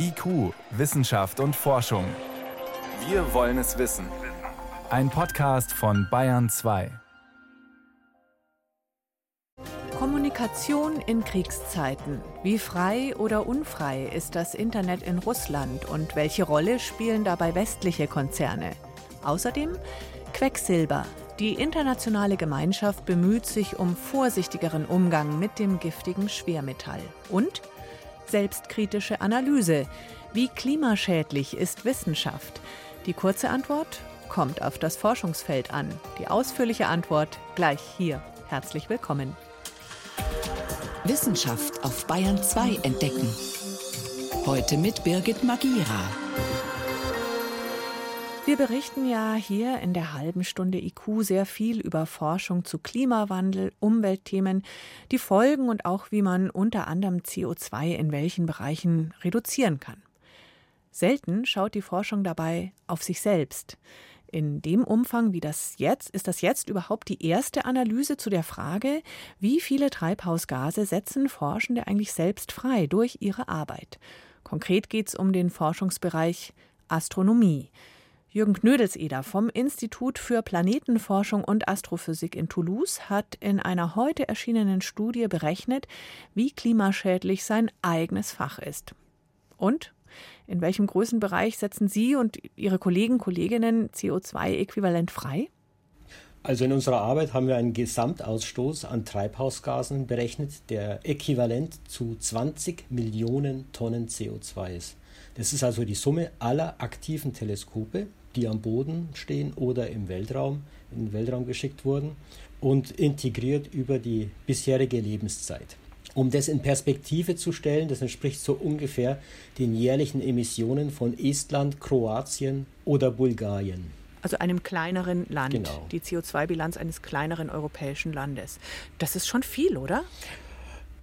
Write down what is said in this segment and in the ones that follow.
IQ, Wissenschaft und Forschung. Wir wollen es wissen. Ein Podcast von Bayern 2. Kommunikation in Kriegszeiten. Wie frei oder unfrei ist das Internet in Russland und welche Rolle spielen dabei westliche Konzerne? Außerdem Quecksilber. Die internationale Gemeinschaft bemüht sich um vorsichtigeren Umgang mit dem giftigen Schwermetall. Und selbstkritische Analyse. Wie klimaschädlich ist Wissenschaft? Die kurze Antwort kommt auf das Forschungsfeld an. Die ausführliche Antwort gleich hier. Herzlich willkommen. Wissenschaft auf Bayern 2 entdecken. Heute mit Birgit Magira. Wir berichten ja hier in der halben Stunde IQ sehr viel über Forschung zu Klimawandel, Umweltthemen, die Folgen und auch wie man unter anderem CO2 in welchen Bereichen reduzieren kann. Selten schaut die Forschung dabei auf sich selbst. In dem Umfang, wie das jetzt, ist das jetzt überhaupt die erste Analyse zu der Frage, wie viele Treibhausgase setzen Forschende eigentlich selbst frei durch ihre Arbeit. Konkret geht es um den Forschungsbereich Astronomie. Jürgen Knödelseder vom Institut für Planetenforschung und Astrophysik in Toulouse hat in einer heute erschienenen Studie berechnet, wie klimaschädlich sein eigenes Fach ist. Und in welchem Größenbereich setzen Sie und Ihre Kollegen, Kolleginnen CO2-Äquivalent frei? Also in unserer Arbeit haben wir einen Gesamtausstoß an Treibhausgasen berechnet, der äquivalent zu 20 Millionen Tonnen CO2 ist. Das ist also die Summe aller aktiven Teleskope, die am Boden stehen oder im Weltraum, in den Weltraum geschickt wurden und integriert über die bisherige Lebenszeit. Um das in Perspektive zu stellen, das entspricht so ungefähr den jährlichen Emissionen von Estland, Kroatien oder Bulgarien. Also einem kleineren Land, genau. die CO2-Bilanz eines kleineren europäischen Landes. Das ist schon viel, oder?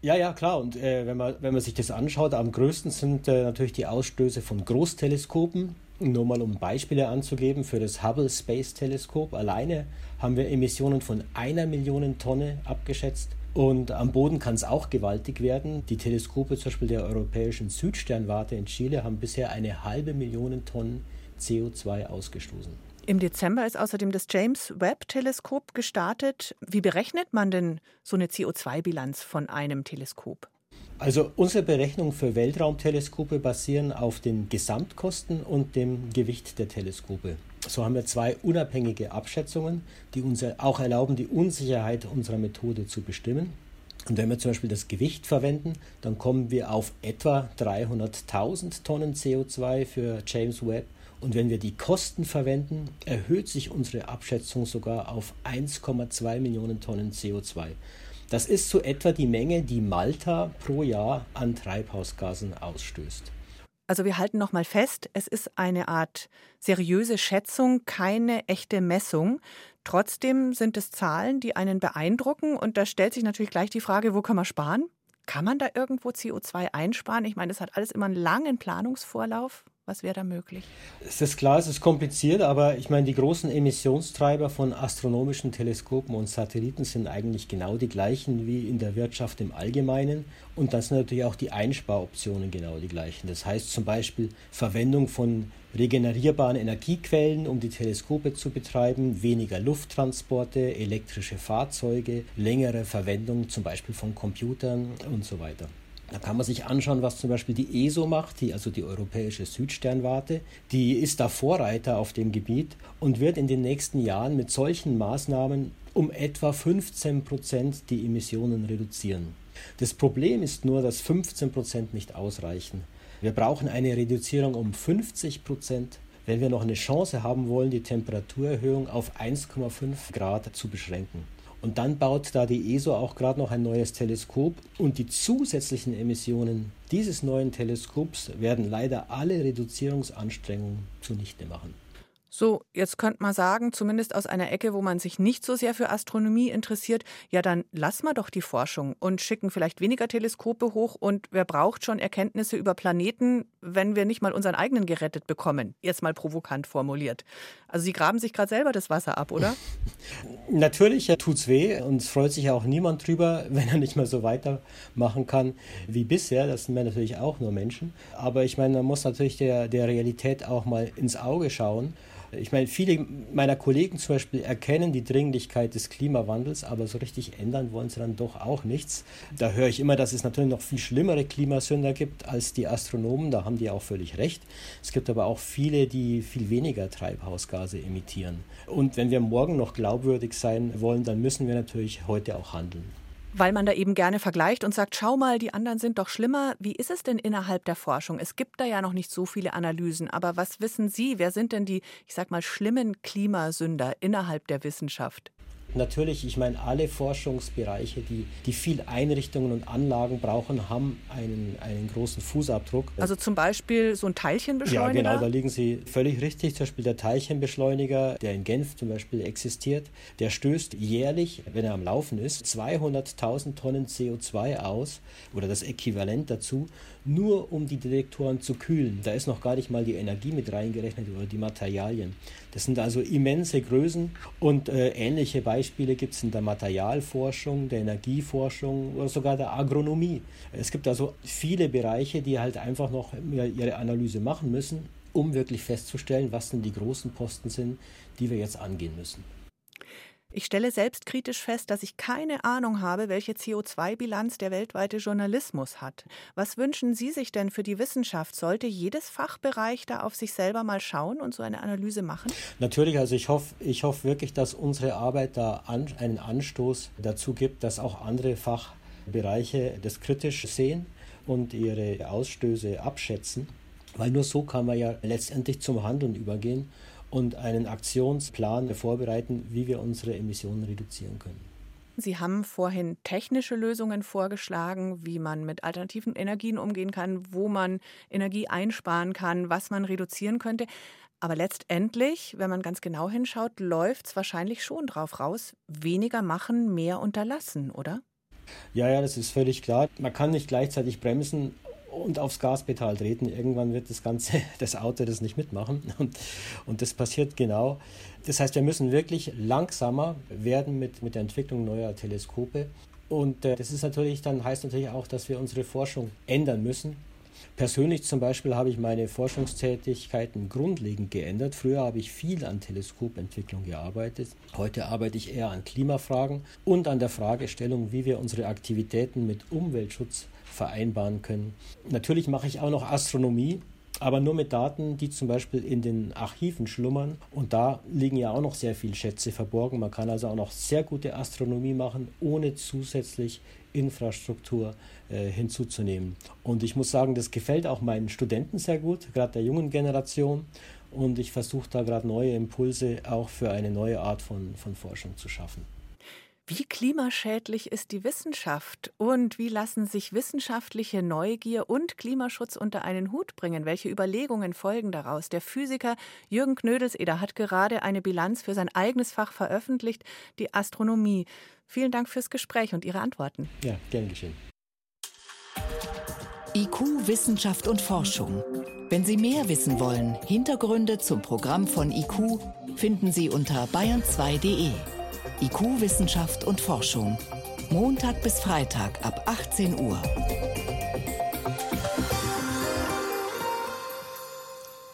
Ja, ja, klar. Und äh, wenn, man, wenn man sich das anschaut, am größten sind äh, natürlich die Ausstöße von Großteleskopen. Nur mal um Beispiele anzugeben, für das Hubble Space Teleskop alleine haben wir Emissionen von einer Million Tonne abgeschätzt. Und am Boden kann es auch gewaltig werden. Die Teleskope zum Beispiel der europäischen Südsternwarte in Chile haben bisher eine halbe Million Tonnen CO2 ausgestoßen. Im Dezember ist außerdem das James Webb Teleskop gestartet. Wie berechnet man denn so eine CO2-Bilanz von einem Teleskop? Also unsere Berechnungen für Weltraumteleskope basieren auf den Gesamtkosten und dem Gewicht der Teleskope. So haben wir zwei unabhängige Abschätzungen, die uns auch erlauben, die Unsicherheit unserer Methode zu bestimmen. Und wenn wir zum Beispiel das Gewicht verwenden, dann kommen wir auf etwa 300.000 Tonnen CO2 für James Webb. Und wenn wir die Kosten verwenden, erhöht sich unsere Abschätzung sogar auf 1,2 Millionen Tonnen CO2. Das ist so etwa die Menge, die Malta pro Jahr an Treibhausgasen ausstößt. Also wir halten noch mal fest, es ist eine Art seriöse Schätzung, keine echte Messung. Trotzdem sind es Zahlen, die einen beeindrucken und da stellt sich natürlich gleich die Frage, wo kann man sparen? Kann man da irgendwo CO2 einsparen? Ich meine, das hat alles immer einen langen Planungsvorlauf. Was wäre da möglich? Es ist klar, es ist kompliziert, aber ich meine, die großen Emissionstreiber von astronomischen Teleskopen und Satelliten sind eigentlich genau die gleichen wie in der Wirtschaft im Allgemeinen. Und dann sind natürlich auch die Einsparoptionen genau die gleichen. Das heißt zum Beispiel Verwendung von regenerierbaren Energiequellen, um die Teleskope zu betreiben, weniger Lufttransporte, elektrische Fahrzeuge, längere Verwendung zum Beispiel von Computern und so weiter. Da kann man sich anschauen, was zum Beispiel die ESO macht, die, also die Europäische Südsternwarte. Die ist da Vorreiter auf dem Gebiet und wird in den nächsten Jahren mit solchen Maßnahmen um etwa 15 Prozent die Emissionen reduzieren. Das Problem ist nur, dass 15 Prozent nicht ausreichen. Wir brauchen eine Reduzierung um 50 Prozent, wenn wir noch eine Chance haben wollen, die Temperaturerhöhung auf 1,5 Grad zu beschränken. Und dann baut da die ESO auch gerade noch ein neues Teleskop und die zusätzlichen Emissionen dieses neuen Teleskops werden leider alle Reduzierungsanstrengungen zunichte machen. So, jetzt könnte man sagen, zumindest aus einer Ecke, wo man sich nicht so sehr für Astronomie interessiert, ja, dann lassen wir doch die Forschung und schicken vielleicht weniger Teleskope hoch und wer braucht schon Erkenntnisse über Planeten, wenn wir nicht mal unseren eigenen gerettet bekommen? Jetzt mal provokant formuliert. Also Sie graben sich gerade selber das Wasser ab, oder? Natürlich tut's weh und es freut sich ja auch niemand drüber, wenn er nicht mehr so weitermachen kann wie bisher. Das sind wir natürlich auch nur Menschen. Aber ich meine, man muss natürlich der, der Realität auch mal ins Auge schauen. Ich meine, viele meiner Kollegen zum Beispiel erkennen die Dringlichkeit des Klimawandels, aber so richtig ändern wollen sie dann doch auch nichts. Da höre ich immer, dass es natürlich noch viel schlimmere Klimasünder gibt als die Astronomen. Da haben die auch völlig recht. Es gibt aber auch viele, die viel weniger Treibhausgase emittieren. Und wenn wir morgen noch glaubwürdig sein wollen, dann müssen wir natürlich heute auch handeln weil man da eben gerne vergleicht und sagt, schau mal, die anderen sind doch schlimmer. Wie ist es denn innerhalb der Forschung? Es gibt da ja noch nicht so viele Analysen, aber was wissen Sie? Wer sind denn die, ich sag mal, schlimmen Klimasünder innerhalb der Wissenschaft? Natürlich, ich meine, alle Forschungsbereiche, die, die viel Einrichtungen und Anlagen brauchen, haben einen, einen großen Fußabdruck. Also zum Beispiel so ein Teilchenbeschleuniger? Ja, genau, da liegen Sie völlig richtig. Zum Beispiel der Teilchenbeschleuniger, der in Genf zum Beispiel existiert, der stößt jährlich, wenn er am Laufen ist, 200.000 Tonnen CO2 aus oder das Äquivalent dazu nur um die Detektoren zu kühlen. Da ist noch gar nicht mal die Energie mit reingerechnet oder die Materialien. Das sind also immense Größen und äh, ähnliche Beispiele gibt es in der Materialforschung, der Energieforschung oder sogar der Agronomie. Es gibt also viele Bereiche, die halt einfach noch ihre Analyse machen müssen, um wirklich festzustellen, was denn die großen Posten sind, die wir jetzt angehen müssen. Ich stelle selbstkritisch fest, dass ich keine Ahnung habe, welche CO2-Bilanz der weltweite Journalismus hat. Was wünschen Sie sich denn für die Wissenschaft? Sollte jedes Fachbereich da auf sich selber mal schauen und so eine Analyse machen? Natürlich, also ich hoffe, ich hoffe wirklich, dass unsere Arbeit da an, einen Anstoß dazu gibt, dass auch andere Fachbereiche das kritisch sehen und ihre Ausstöße abschätzen. Weil nur so kann man ja letztendlich zum Handeln übergehen und einen Aktionsplan vorbereiten, wie wir unsere Emissionen reduzieren können. Sie haben vorhin technische Lösungen vorgeschlagen, wie man mit alternativen Energien umgehen kann, wo man Energie einsparen kann, was man reduzieren könnte. Aber letztendlich, wenn man ganz genau hinschaut, läuft es wahrscheinlich schon drauf raus, weniger machen, mehr unterlassen, oder? Ja, ja, das ist völlig klar. Man kann nicht gleichzeitig bremsen und aufs Gaspedal treten. Irgendwann wird das ganze, das Auto das nicht mitmachen. Und, und das passiert genau. Das heißt, wir müssen wirklich langsamer werden mit, mit der Entwicklung neuer Teleskope. Und äh, das ist natürlich dann heißt natürlich auch, dass wir unsere Forschung ändern müssen. Persönlich zum Beispiel habe ich meine Forschungstätigkeiten grundlegend geändert. Früher habe ich viel an Teleskopentwicklung gearbeitet. Heute arbeite ich eher an Klimafragen und an der Fragestellung, wie wir unsere Aktivitäten mit Umweltschutz vereinbaren können. Natürlich mache ich auch noch Astronomie, aber nur mit Daten, die zum Beispiel in den Archiven schlummern. Und da liegen ja auch noch sehr viele Schätze verborgen. Man kann also auch noch sehr gute Astronomie machen, ohne zusätzlich Infrastruktur äh, hinzuzunehmen. Und ich muss sagen, das gefällt auch meinen Studenten sehr gut, gerade der jungen Generation. Und ich versuche da gerade neue Impulse auch für eine neue Art von, von Forschung zu schaffen. Wie klimaschädlich ist die Wissenschaft und wie lassen sich wissenschaftliche Neugier und Klimaschutz unter einen Hut bringen? Welche Überlegungen folgen daraus? Der Physiker Jürgen Knödelseder hat gerade eine Bilanz für sein eigenes Fach veröffentlicht, die Astronomie. Vielen Dank fürs Gespräch und Ihre Antworten. Ja, gern geschehen. IQ, Wissenschaft und Forschung. Wenn Sie mehr wissen wollen, Hintergründe zum Programm von IQ finden Sie unter bayern2.de. IQ Wissenschaft und Forschung. Montag bis Freitag ab 18 Uhr.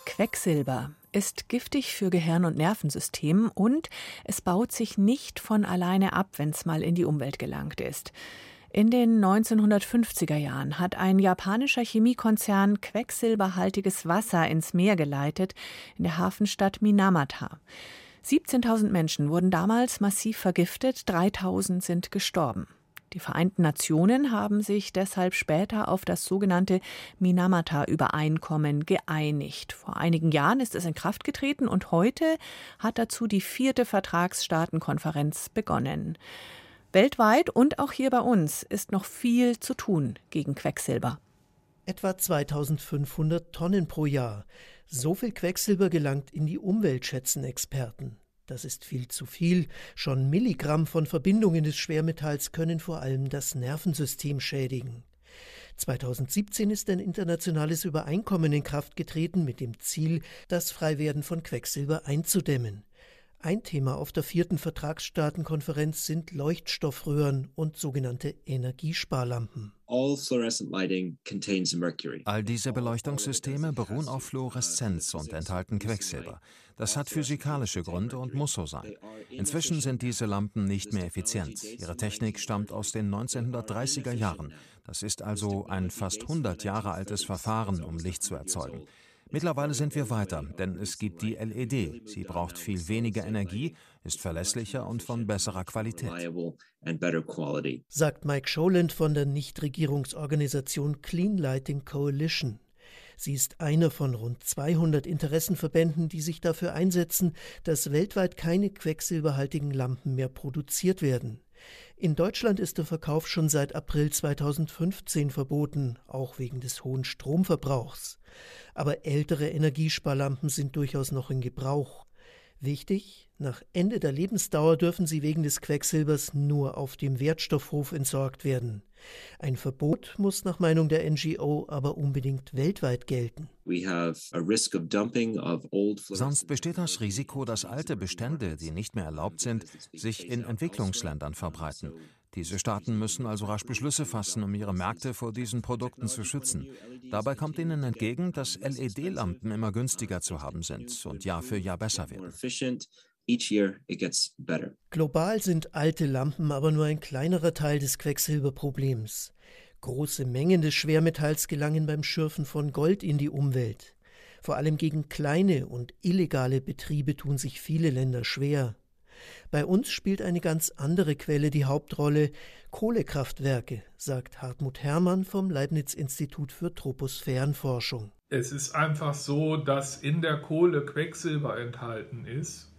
Quecksilber ist giftig für Gehirn und Nervensystem und es baut sich nicht von alleine ab, wenn es mal in die Umwelt gelangt ist. In den 1950er Jahren hat ein japanischer Chemiekonzern quecksilberhaltiges Wasser ins Meer geleitet in der Hafenstadt Minamata. 17.000 Menschen wurden damals massiv vergiftet, 3.000 sind gestorben. Die Vereinten Nationen haben sich deshalb später auf das sogenannte Minamata-Übereinkommen geeinigt. Vor einigen Jahren ist es in Kraft getreten und heute hat dazu die vierte Vertragsstaatenkonferenz begonnen. Weltweit und auch hier bei uns ist noch viel zu tun gegen Quecksilber. Etwa 2500 Tonnen pro Jahr. So viel Quecksilber gelangt in die Umwelt, schätzen Experten. Das ist viel zu viel. Schon Milligramm von Verbindungen des Schwermetalls können vor allem das Nervensystem schädigen. 2017 ist ein internationales Übereinkommen in Kraft getreten mit dem Ziel, das Freiwerden von Quecksilber einzudämmen. Ein Thema auf der vierten Vertragsstaatenkonferenz sind Leuchtstoffröhren und sogenannte Energiesparlampen. All diese Beleuchtungssysteme beruhen auf Fluoreszenz und enthalten Quecksilber. Das hat physikalische Gründe und muss so sein. Inzwischen sind diese Lampen nicht mehr effizient. Ihre Technik stammt aus den 1930er Jahren. Das ist also ein fast 100 Jahre altes Verfahren, um Licht zu erzeugen. Mittlerweile sind wir weiter, denn es gibt die LED. Sie braucht viel weniger Energie, ist verlässlicher und von besserer Qualität. Sagt Mike Scholand von der Nichtregierungsorganisation Clean Lighting Coalition. Sie ist einer von rund 200 Interessenverbänden, die sich dafür einsetzen, dass weltweit keine quecksilberhaltigen Lampen mehr produziert werden. In Deutschland ist der Verkauf schon seit April 2015 verboten, auch wegen des hohen Stromverbrauchs. Aber ältere Energiesparlampen sind durchaus noch in Gebrauch. Wichtig, nach Ende der Lebensdauer dürfen sie wegen des Quecksilbers nur auf dem Wertstoffhof entsorgt werden. Ein Verbot muss nach Meinung der NGO aber unbedingt weltweit gelten. Sonst besteht das Risiko, dass alte Bestände, die nicht mehr erlaubt sind, sich in Entwicklungsländern verbreiten. Diese Staaten müssen also rasch Beschlüsse fassen, um ihre Märkte vor diesen Produkten zu schützen. Dabei kommt ihnen entgegen, dass LED-Lampen immer günstiger zu haben sind und Jahr für Jahr besser werden. Global sind alte Lampen aber nur ein kleinerer Teil des Quecksilberproblems. Große Mengen des Schwermetalls gelangen beim Schürfen von Gold in die Umwelt. Vor allem gegen kleine und illegale Betriebe tun sich viele Länder schwer. Bei uns spielt eine ganz andere Quelle die Hauptrolle Kohlekraftwerke, sagt Hartmut Herrmann vom Leibniz-Institut für Troposphärenforschung. Es ist einfach so, dass in der Kohle Quecksilber enthalten ist.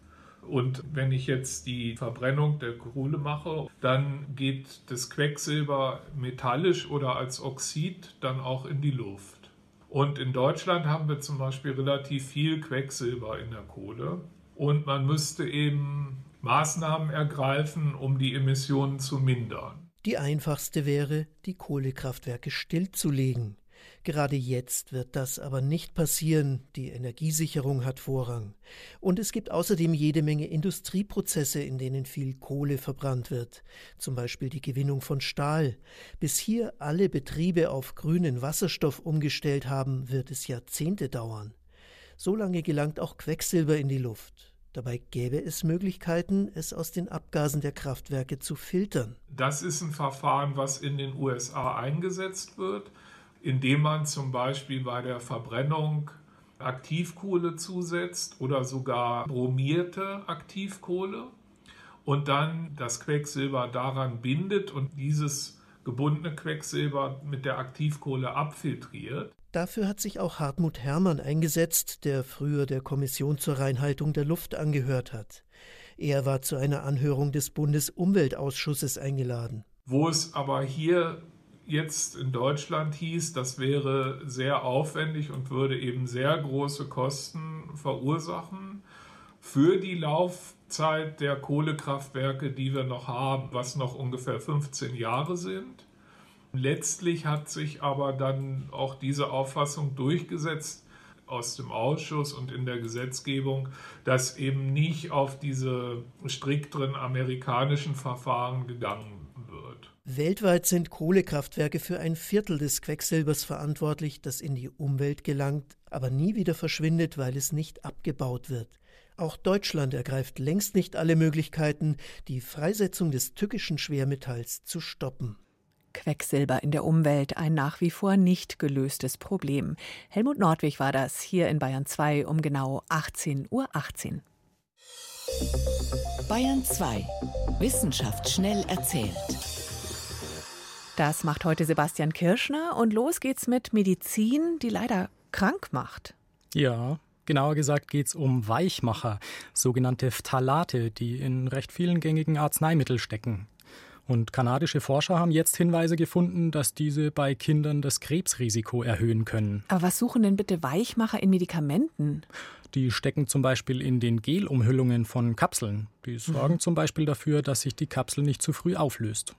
Und wenn ich jetzt die Verbrennung der Kohle mache, dann geht das Quecksilber metallisch oder als Oxid dann auch in die Luft. Und in Deutschland haben wir zum Beispiel relativ viel Quecksilber in der Kohle. Und man müsste eben Maßnahmen ergreifen, um die Emissionen zu mindern. Die einfachste wäre, die Kohlekraftwerke stillzulegen. Gerade jetzt wird das aber nicht passieren, die Energiesicherung hat Vorrang. Und es gibt außerdem jede Menge Industrieprozesse, in denen viel Kohle verbrannt wird, zum Beispiel die Gewinnung von Stahl. Bis hier alle Betriebe auf grünen Wasserstoff umgestellt haben, wird es Jahrzehnte dauern. So lange gelangt auch Quecksilber in die Luft. Dabei gäbe es Möglichkeiten, es aus den Abgasen der Kraftwerke zu filtern. Das ist ein Verfahren, was in den USA eingesetzt wird, indem man zum Beispiel bei der Verbrennung Aktivkohle zusetzt oder sogar bromierte Aktivkohle und dann das Quecksilber daran bindet und dieses gebundene Quecksilber mit der Aktivkohle abfiltriert. Dafür hat sich auch Hartmut Herrmann eingesetzt, der früher der Kommission zur Reinhaltung der Luft angehört hat. Er war zu einer Anhörung des Bundesumweltausschusses eingeladen. Wo es aber hier jetzt in Deutschland hieß, das wäre sehr aufwendig und würde eben sehr große Kosten verursachen für die Laufzeit der Kohlekraftwerke, die wir noch haben, was noch ungefähr 15 Jahre sind. Letztlich hat sich aber dann auch diese Auffassung durchgesetzt aus dem Ausschuss und in der Gesetzgebung, dass eben nicht auf diese strikteren amerikanischen Verfahren gegangen. Weltweit sind Kohlekraftwerke für ein Viertel des Quecksilbers verantwortlich, das in die Umwelt gelangt, aber nie wieder verschwindet, weil es nicht abgebaut wird. Auch Deutschland ergreift längst nicht alle Möglichkeiten, die Freisetzung des tückischen Schwermetalls zu stoppen. Quecksilber in der Umwelt ein nach wie vor nicht gelöstes Problem. Helmut Nordwig war das hier in Bayern 2 um genau 18.18 Uhr. 18. Bayern 2. Wissenschaft schnell erzählt. Das macht heute Sebastian Kirschner und los geht's mit Medizin, die leider krank macht. Ja, Genauer gesagt geht es um Weichmacher, sogenannte Phthalate, die in recht vielen gängigen Arzneimitteln stecken. Und kanadische Forscher haben jetzt Hinweise gefunden, dass diese bei Kindern das Krebsrisiko erhöhen können. Aber was suchen denn bitte Weichmacher in Medikamenten? Die stecken zum Beispiel in den Gelumhüllungen von Kapseln. Die sorgen mhm. zum Beispiel dafür, dass sich die Kapsel nicht zu früh auflöst.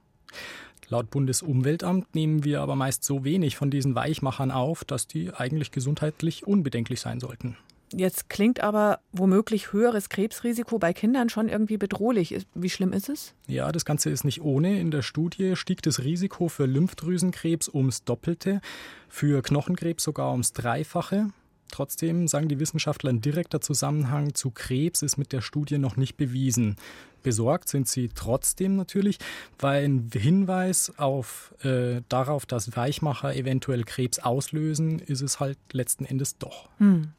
Laut Bundesumweltamt nehmen wir aber meist so wenig von diesen Weichmachern auf, dass die eigentlich gesundheitlich unbedenklich sein sollten. Jetzt klingt aber womöglich höheres Krebsrisiko bei Kindern schon irgendwie bedrohlich. Wie schlimm ist es? Ja, das Ganze ist nicht ohne. In der Studie stieg das Risiko für Lymphdrüsenkrebs ums Doppelte, für Knochenkrebs sogar ums Dreifache. Trotzdem sagen die Wissenschaftler, ein direkter Zusammenhang zu Krebs ist mit der Studie noch nicht bewiesen. Besorgt sind sie trotzdem natürlich, weil ein Hinweis auf, äh, darauf, dass Weichmacher eventuell Krebs auslösen, ist es halt letzten Endes doch. Hm.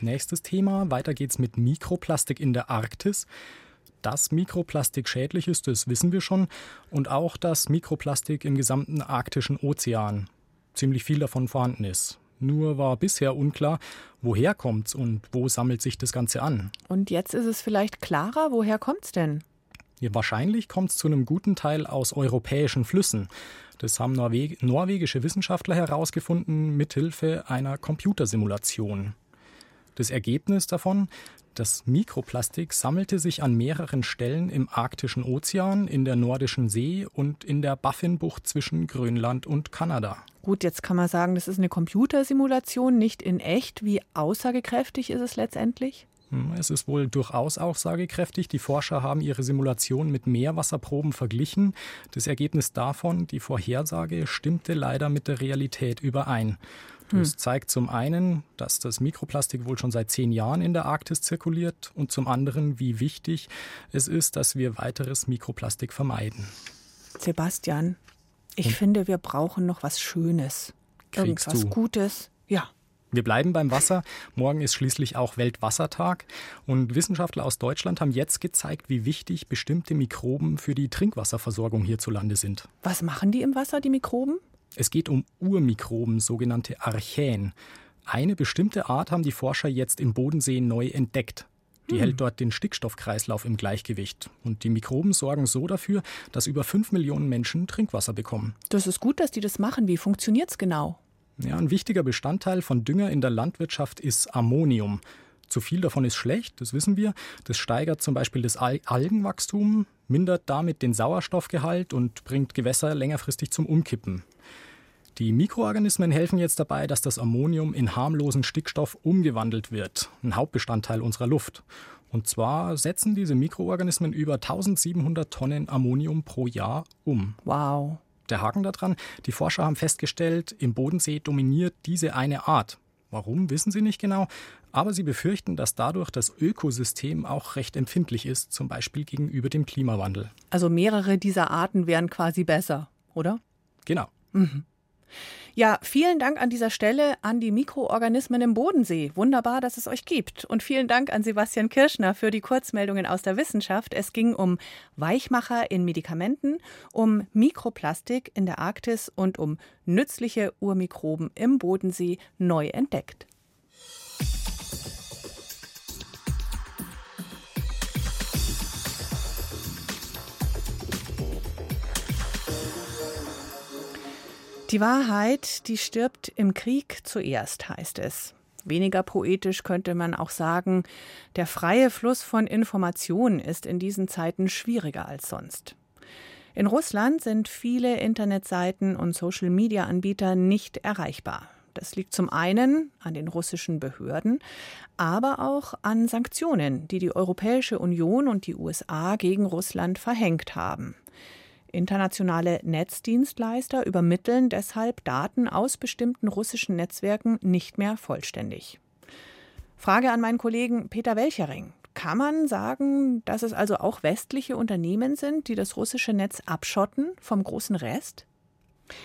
Nächstes Thema, weiter geht's mit Mikroplastik in der Arktis. Dass Mikroplastik schädlich ist, das wissen wir schon. Und auch, dass Mikroplastik im gesamten arktischen Ozean ziemlich viel davon vorhanden ist. Nur war bisher unklar, woher kommt's und wo sammelt sich das Ganze an. Und jetzt ist es vielleicht klarer, woher kommt's denn? Ja, wahrscheinlich kommt es zu einem guten Teil aus europäischen Flüssen. Das haben Norweg norwegische Wissenschaftler herausgefunden mithilfe einer Computersimulation. Das Ergebnis davon, das Mikroplastik sammelte sich an mehreren Stellen im arktischen Ozean, in der Nordischen See und in der Baffinbucht zwischen Grönland und Kanada. Gut, jetzt kann man sagen, das ist eine Computersimulation, nicht in echt. Wie aussagekräftig ist es letztendlich? Hm, es ist wohl durchaus aussagekräftig. Die Forscher haben ihre Simulation mit Meerwasserproben verglichen. Das Ergebnis davon, die Vorhersage, stimmte leider mit der Realität überein. Das hm. zeigt zum einen, dass das Mikroplastik wohl schon seit zehn Jahren in der Arktis zirkuliert und zum anderen, wie wichtig es ist, dass wir weiteres Mikroplastik vermeiden. Sebastian, ich und? finde, wir brauchen noch was Schönes. Irgendwas du? Gutes. Ja. Wir bleiben beim Wasser. Morgen ist schließlich auch Weltwassertag. Und Wissenschaftler aus Deutschland haben jetzt gezeigt, wie wichtig bestimmte Mikroben für die Trinkwasserversorgung hierzulande sind. Was machen die im Wasser, die Mikroben? Es geht um Urmikroben, sogenannte Archäen. Eine bestimmte Art haben die Forscher jetzt im Bodensee neu entdeckt. Die hm. hält dort den Stickstoffkreislauf im Gleichgewicht. Und die Mikroben sorgen so dafür, dass über fünf Millionen Menschen Trinkwasser bekommen. Das ist gut, dass die das machen. Wie funktioniert es genau? Ja, ein wichtiger Bestandteil von Dünger in der Landwirtschaft ist Ammonium. Zu viel davon ist schlecht, das wissen wir. Das steigert zum Beispiel das Al Algenwachstum, mindert damit den Sauerstoffgehalt und bringt Gewässer längerfristig zum Umkippen. Die Mikroorganismen helfen jetzt dabei, dass das Ammonium in harmlosen Stickstoff umgewandelt wird, ein Hauptbestandteil unserer Luft. Und zwar setzen diese Mikroorganismen über 1700 Tonnen Ammonium pro Jahr um. Wow. Der Haken daran, die Forscher haben festgestellt, im Bodensee dominiert diese eine Art. Warum, wissen sie nicht genau, aber sie befürchten, dass dadurch das Ökosystem auch recht empfindlich ist, zum Beispiel gegenüber dem Klimawandel. Also mehrere dieser Arten wären quasi besser, oder? Genau. Mhm. Ja, vielen Dank an dieser Stelle an die Mikroorganismen im Bodensee. Wunderbar, dass es euch gibt. Und vielen Dank an Sebastian Kirschner für die Kurzmeldungen aus der Wissenschaft. Es ging um Weichmacher in Medikamenten, um Mikroplastik in der Arktis und um nützliche Urmikroben im Bodensee neu entdeckt. Die Wahrheit, die stirbt im Krieg zuerst, heißt es. Weniger poetisch könnte man auch sagen, der freie Fluss von Informationen ist in diesen Zeiten schwieriger als sonst. In Russland sind viele Internetseiten und Social-Media-Anbieter nicht erreichbar. Das liegt zum einen an den russischen Behörden, aber auch an Sanktionen, die die Europäische Union und die USA gegen Russland verhängt haben. Internationale Netzdienstleister übermitteln deshalb Daten aus bestimmten russischen Netzwerken nicht mehr vollständig. Frage an meinen Kollegen Peter Welchering. Kann man sagen, dass es also auch westliche Unternehmen sind, die das russische Netz abschotten vom großen Rest?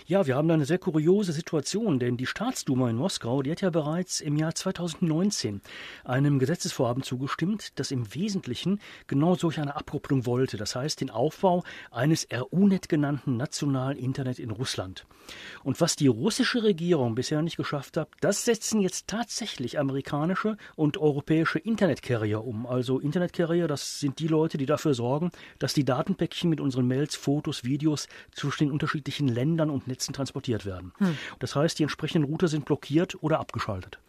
Ja, wir haben da eine sehr kuriose Situation, denn die Staatsduma in Moskau, die hat ja bereits im Jahr 2019 einem Gesetzesvorhaben zugestimmt, das im Wesentlichen genau solch eine Abkopplung wollte. Das heißt, den Aufbau eines RUNET genannten nationalen Internet in Russland. Und was die russische Regierung bisher nicht geschafft hat, das setzen jetzt tatsächlich amerikanische und europäische Internetcarrier um. Also Internetcarrier, das sind die Leute, die dafür sorgen, dass die Datenpäckchen mit unseren Mails, Fotos, Videos zwischen den unterschiedlichen Ländern und Netzen transportiert werden. Hm. Das heißt, die entsprechenden Router sind blockiert oder abgeschaltet.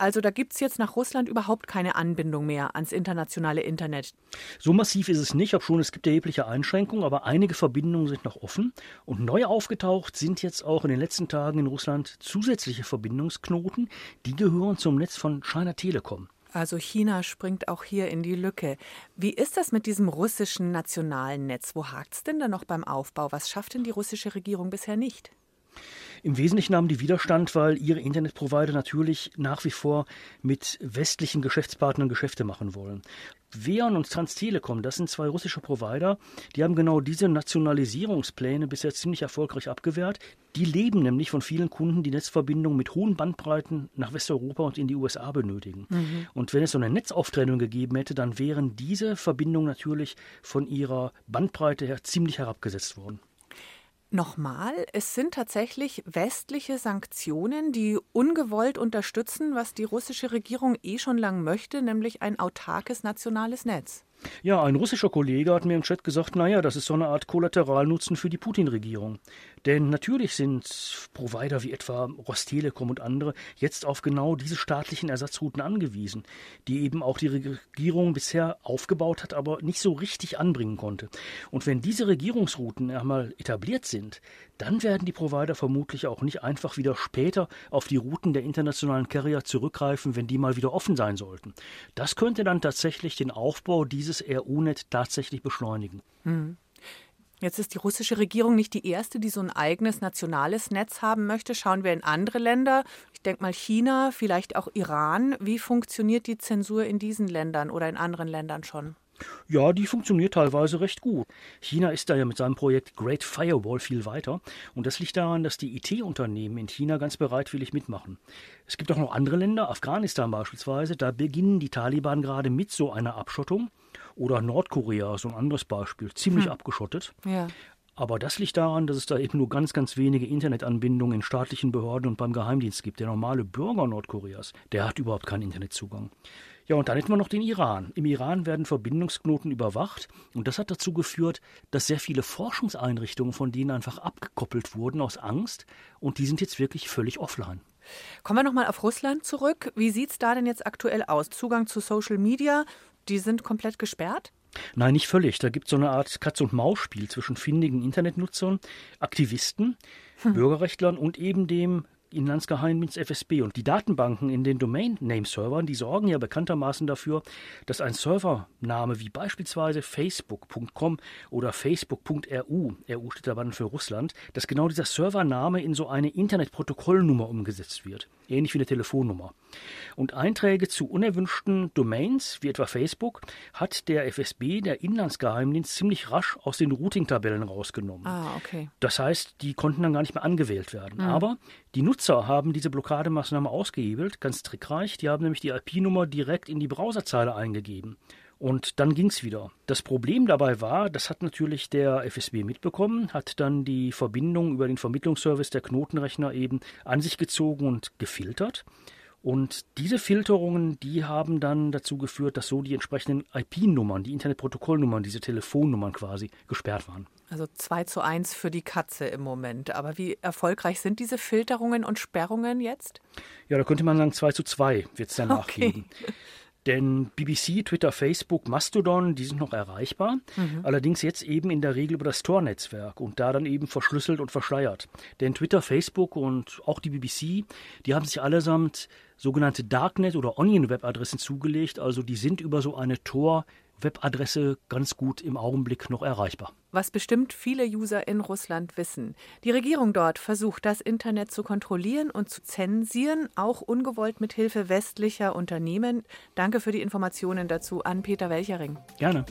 Also da gibt es jetzt nach Russland überhaupt keine Anbindung mehr ans internationale Internet. So massiv ist es nicht, obschon es gibt erhebliche Einschränkungen, aber einige Verbindungen sind noch offen. Und neu aufgetaucht sind jetzt auch in den letzten Tagen in Russland zusätzliche Verbindungsknoten, die gehören zum Netz von China Telekom. Also China springt auch hier in die Lücke. Wie ist das mit diesem russischen nationalen Netz? Wo hakt es denn da noch beim Aufbau? Was schafft denn die russische Regierung bisher nicht? Im Wesentlichen haben die Widerstand, weil ihre Internetprovider natürlich nach wie vor mit westlichen Geschäftspartnern Geschäfte machen wollen. Veon und Transtelekom, das sind zwei russische Provider, die haben genau diese Nationalisierungspläne bisher ziemlich erfolgreich abgewehrt. Die leben nämlich von vielen Kunden, die Netzverbindungen mit hohen Bandbreiten nach Westeuropa und in die USA benötigen. Mhm. Und wenn es so eine Netzauftrennung gegeben hätte, dann wären diese Verbindungen natürlich von ihrer Bandbreite her ziemlich herabgesetzt worden. Nochmal, es sind tatsächlich westliche Sanktionen, die ungewollt unterstützen, was die russische Regierung eh schon lang möchte, nämlich ein autarkes nationales Netz. Ja, ein russischer Kollege hat mir im Chat gesagt, naja, das ist so eine Art Kollateralnutzen für die Putin-Regierung. Denn natürlich sind Provider wie etwa Rostelekom und andere jetzt auf genau diese staatlichen Ersatzrouten angewiesen, die eben auch die Regierung bisher aufgebaut hat, aber nicht so richtig anbringen konnte. Und wenn diese Regierungsrouten einmal etabliert sind, dann werden die Provider vermutlich auch nicht einfach wieder später auf die Routen der internationalen Carrier zurückgreifen, wenn die mal wieder offen sein sollten. Das könnte dann tatsächlich den Aufbau dieses RU-Net tatsächlich beschleunigen. Hm. Jetzt ist die russische Regierung nicht die erste, die so ein eigenes nationales Netz haben möchte. Schauen wir in andere Länder. Ich denke mal China, vielleicht auch Iran. Wie funktioniert die Zensur in diesen Ländern oder in anderen Ländern schon? Ja, die funktioniert teilweise recht gut. China ist da ja mit seinem Projekt Great Firewall viel weiter und das liegt daran, dass die IT-Unternehmen in China ganz bereitwillig mitmachen. Es gibt auch noch andere Länder, Afghanistan beispielsweise, da beginnen die Taliban gerade mit so einer Abschottung oder Nordkorea, so ein anderes Beispiel, ziemlich hm. abgeschottet. Ja. Aber das liegt daran, dass es da eben nur ganz, ganz wenige Internetanbindungen in staatlichen Behörden und beim Geheimdienst gibt. Der normale Bürger Nordkoreas, der hat überhaupt keinen Internetzugang. Ja, und dann hätten wir noch den Iran. Im Iran werden Verbindungsknoten überwacht und das hat dazu geführt, dass sehr viele Forschungseinrichtungen von denen einfach abgekoppelt wurden aus Angst und die sind jetzt wirklich völlig offline. Kommen wir nochmal auf Russland zurück. Wie sieht es da denn jetzt aktuell aus? Zugang zu Social Media, die sind komplett gesperrt? Nein, nicht völlig. Da gibt es so eine Art Katz-und-Maus-Spiel zwischen findigen Internetnutzern, Aktivisten, hm. Bürgerrechtlern und eben dem Inlandsgeheimdienst FSB. Und die Datenbanken in den Domain-Name-Servern, die sorgen ja bekanntermaßen dafür, dass ein Servername wie beispielsweise facebook.com oder facebook.ru, RU steht da dann für Russland, dass genau dieser Servername in so eine Internetprotokollnummer umgesetzt wird ähnlich wie eine Telefonnummer. Und Einträge zu unerwünschten Domains, wie etwa Facebook, hat der FSB, der Inlandsgeheimdienst, ziemlich rasch aus den Routing-Tabellen rausgenommen. Ah, okay. Das heißt, die konnten dann gar nicht mehr angewählt werden. Mhm. Aber die Nutzer haben diese Blockademaßnahme ausgehebelt, ganz trickreich. Die haben nämlich die IP-Nummer direkt in die Browserzeile eingegeben. Und dann ging es wieder. Das Problem dabei war, das hat natürlich der FSB mitbekommen, hat dann die Verbindung über den Vermittlungsservice der Knotenrechner eben an sich gezogen und gefiltert. Und diese Filterungen, die haben dann dazu geführt, dass so die entsprechenden IP-Nummern, die Internetprotokollnummern, diese Telefonnummern quasi gesperrt waren. Also 2 zu 1 für die Katze im Moment. Aber wie erfolgreich sind diese Filterungen und Sperrungen jetzt? Ja, da könnte man sagen, 2 zu 2 wird es danach okay. geben. Denn BBC, Twitter, Facebook, Mastodon, die sind noch erreichbar. Mhm. Allerdings jetzt eben in der Regel über das Tor-Netzwerk und da dann eben verschlüsselt und verschleiert. Denn Twitter, Facebook und auch die BBC, die haben sich allesamt sogenannte Darknet- oder Onion-Web-Adressen zugelegt. Also die sind über so eine Tor- Webadresse ganz gut im Augenblick noch erreichbar. Was bestimmt viele User in Russland wissen. Die Regierung dort versucht, das Internet zu kontrollieren und zu zensieren, auch ungewollt mit Hilfe westlicher Unternehmen. Danke für die Informationen dazu an Peter Welchering. Gerne.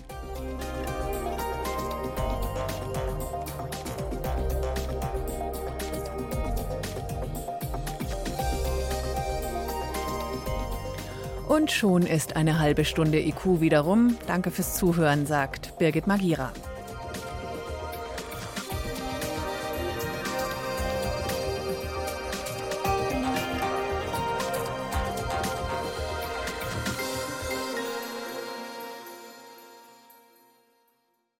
Und schon ist eine halbe Stunde IQ wieder rum. Danke fürs Zuhören, sagt Birgit Magira.